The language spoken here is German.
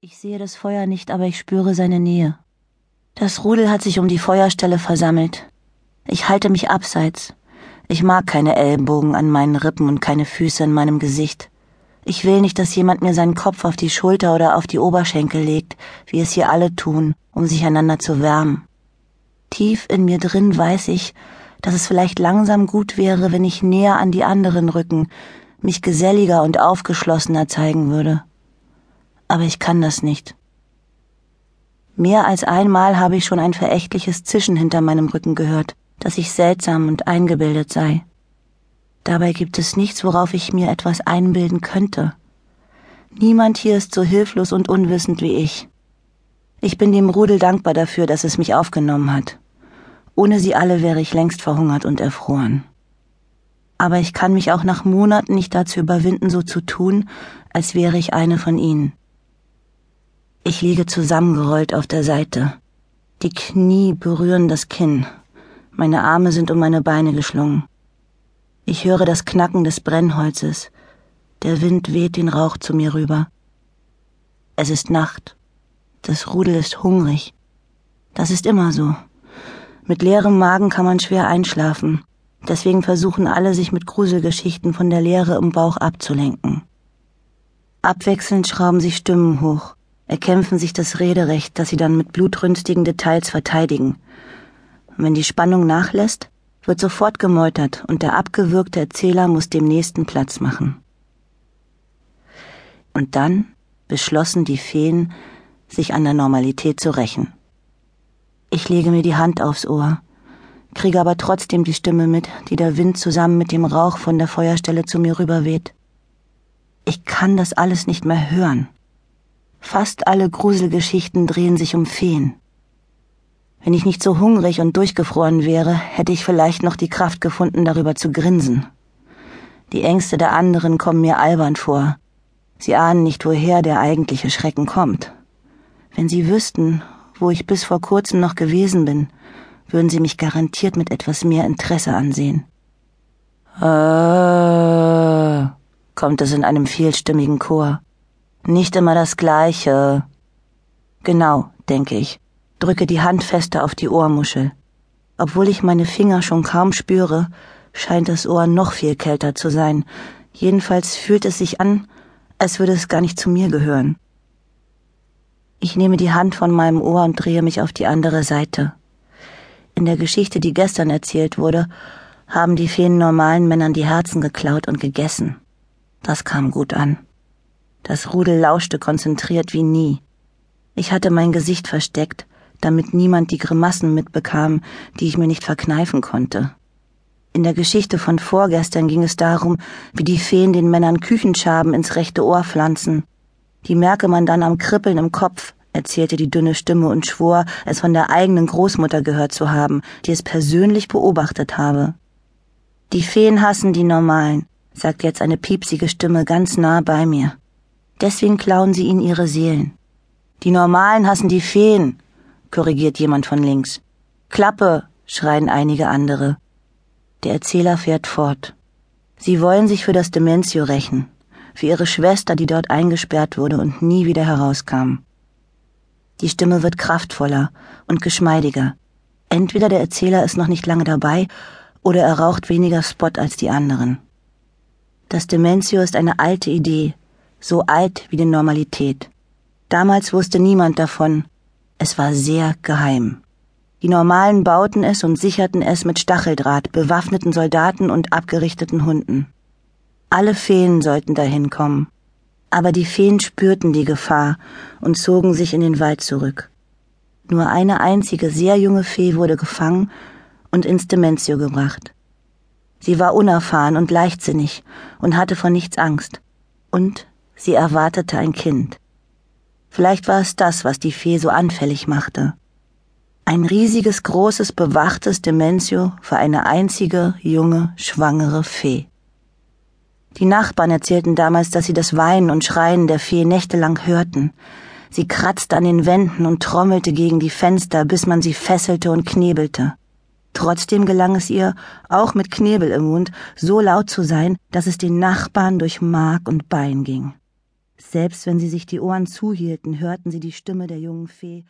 Ich sehe das Feuer nicht, aber ich spüre seine Nähe. Das Rudel hat sich um die Feuerstelle versammelt. Ich halte mich abseits. Ich mag keine Ellenbogen an meinen Rippen und keine Füße in meinem Gesicht. Ich will nicht, dass jemand mir seinen Kopf auf die Schulter oder auf die Oberschenkel legt, wie es hier alle tun, um sich einander zu wärmen. Tief in mir drin weiß ich, dass es vielleicht langsam gut wäre, wenn ich näher an die anderen rücken, mich geselliger und aufgeschlossener zeigen würde aber ich kann das nicht. Mehr als einmal habe ich schon ein verächtliches Zischen hinter meinem Rücken gehört, dass ich seltsam und eingebildet sei. Dabei gibt es nichts, worauf ich mir etwas einbilden könnte. Niemand hier ist so hilflos und unwissend wie ich. Ich bin dem Rudel dankbar dafür, dass es mich aufgenommen hat. Ohne sie alle wäre ich längst verhungert und erfroren. Aber ich kann mich auch nach Monaten nicht dazu überwinden, so zu tun, als wäre ich eine von ihnen. Ich liege zusammengerollt auf der Seite. Die Knie berühren das Kinn. Meine Arme sind um meine Beine geschlungen. Ich höre das Knacken des Brennholzes. Der Wind weht den Rauch zu mir rüber. Es ist Nacht. Das Rudel ist hungrig. Das ist immer so. Mit leerem Magen kann man schwer einschlafen. Deswegen versuchen alle, sich mit Gruselgeschichten von der Leere im Bauch abzulenken. Abwechselnd schrauben sich Stimmen hoch erkämpfen sich das Rederecht, das sie dann mit blutrünstigen Details verteidigen. Und wenn die Spannung nachlässt, wird sofort gemeutert und der abgewürgte Erzähler muss dem nächsten Platz machen. Und dann beschlossen die Feen, sich an der Normalität zu rächen. Ich lege mir die Hand aufs Ohr, kriege aber trotzdem die Stimme mit, die der Wind zusammen mit dem Rauch von der Feuerstelle zu mir rüberweht. Ich kann das alles nicht mehr hören. Fast alle Gruselgeschichten drehen sich um Feen. Wenn ich nicht so hungrig und durchgefroren wäre, hätte ich vielleicht noch die Kraft gefunden, darüber zu grinsen. Die Ängste der anderen kommen mir albern vor. Sie ahnen nicht, woher der eigentliche Schrecken kommt. Wenn sie wüssten, wo ich bis vor kurzem noch gewesen bin, würden sie mich garantiert mit etwas mehr Interesse ansehen. Äh, kommt es in einem vielstimmigen Chor. Nicht immer das Gleiche. Genau, denke ich, drücke die Hand fester auf die Ohrmuschel. Obwohl ich meine Finger schon kaum spüre, scheint das Ohr noch viel kälter zu sein. Jedenfalls fühlt es sich an, als würde es gar nicht zu mir gehören. Ich nehme die Hand von meinem Ohr und drehe mich auf die andere Seite. In der Geschichte, die gestern erzählt wurde, haben die Feen normalen Männern die Herzen geklaut und gegessen. Das kam gut an. Das Rudel lauschte konzentriert wie nie. Ich hatte mein Gesicht versteckt, damit niemand die Grimassen mitbekam, die ich mir nicht verkneifen konnte. In der Geschichte von vorgestern ging es darum, wie die Feen den Männern Küchenschaben ins rechte Ohr pflanzen. Die merke man dann am Kribbeln im Kopf, erzählte die dünne Stimme und schwor, es von der eigenen Großmutter gehört zu haben, die es persönlich beobachtet habe. Die Feen hassen die Normalen, sagt jetzt eine piepsige Stimme ganz nah bei mir. Deswegen klauen sie ihnen ihre Seelen. Die Normalen hassen die Feen, korrigiert jemand von links. Klappe, schreien einige andere. Der Erzähler fährt fort. Sie wollen sich für das Dementio rächen, für ihre Schwester, die dort eingesperrt wurde und nie wieder herauskam. Die Stimme wird kraftvoller und geschmeidiger. Entweder der Erzähler ist noch nicht lange dabei, oder er raucht weniger Spot als die anderen. Das Dementio ist eine alte Idee, so alt wie die Normalität. Damals wusste niemand davon. Es war sehr geheim. Die Normalen bauten es und sicherten es mit Stacheldraht, bewaffneten Soldaten und abgerichteten Hunden. Alle Feen sollten dahin kommen. Aber die Feen spürten die Gefahr und zogen sich in den Wald zurück. Nur eine einzige sehr junge Fee wurde gefangen und ins Dementio gebracht. Sie war unerfahren und leichtsinnig und hatte vor nichts Angst. Und Sie erwartete ein Kind. Vielleicht war es das, was die Fee so anfällig machte. Ein riesiges, großes, bewachtes Dementio für eine einzige, junge, schwangere Fee. Die Nachbarn erzählten damals, dass sie das Weinen und Schreien der Fee nächtelang hörten. Sie kratzte an den Wänden und trommelte gegen die Fenster, bis man sie fesselte und knebelte. Trotzdem gelang es ihr, auch mit Knebel im Mund, so laut zu sein, dass es den Nachbarn durch Mark und Bein ging. Selbst wenn sie sich die Ohren zuhielten, hörten sie die Stimme der jungen Fee,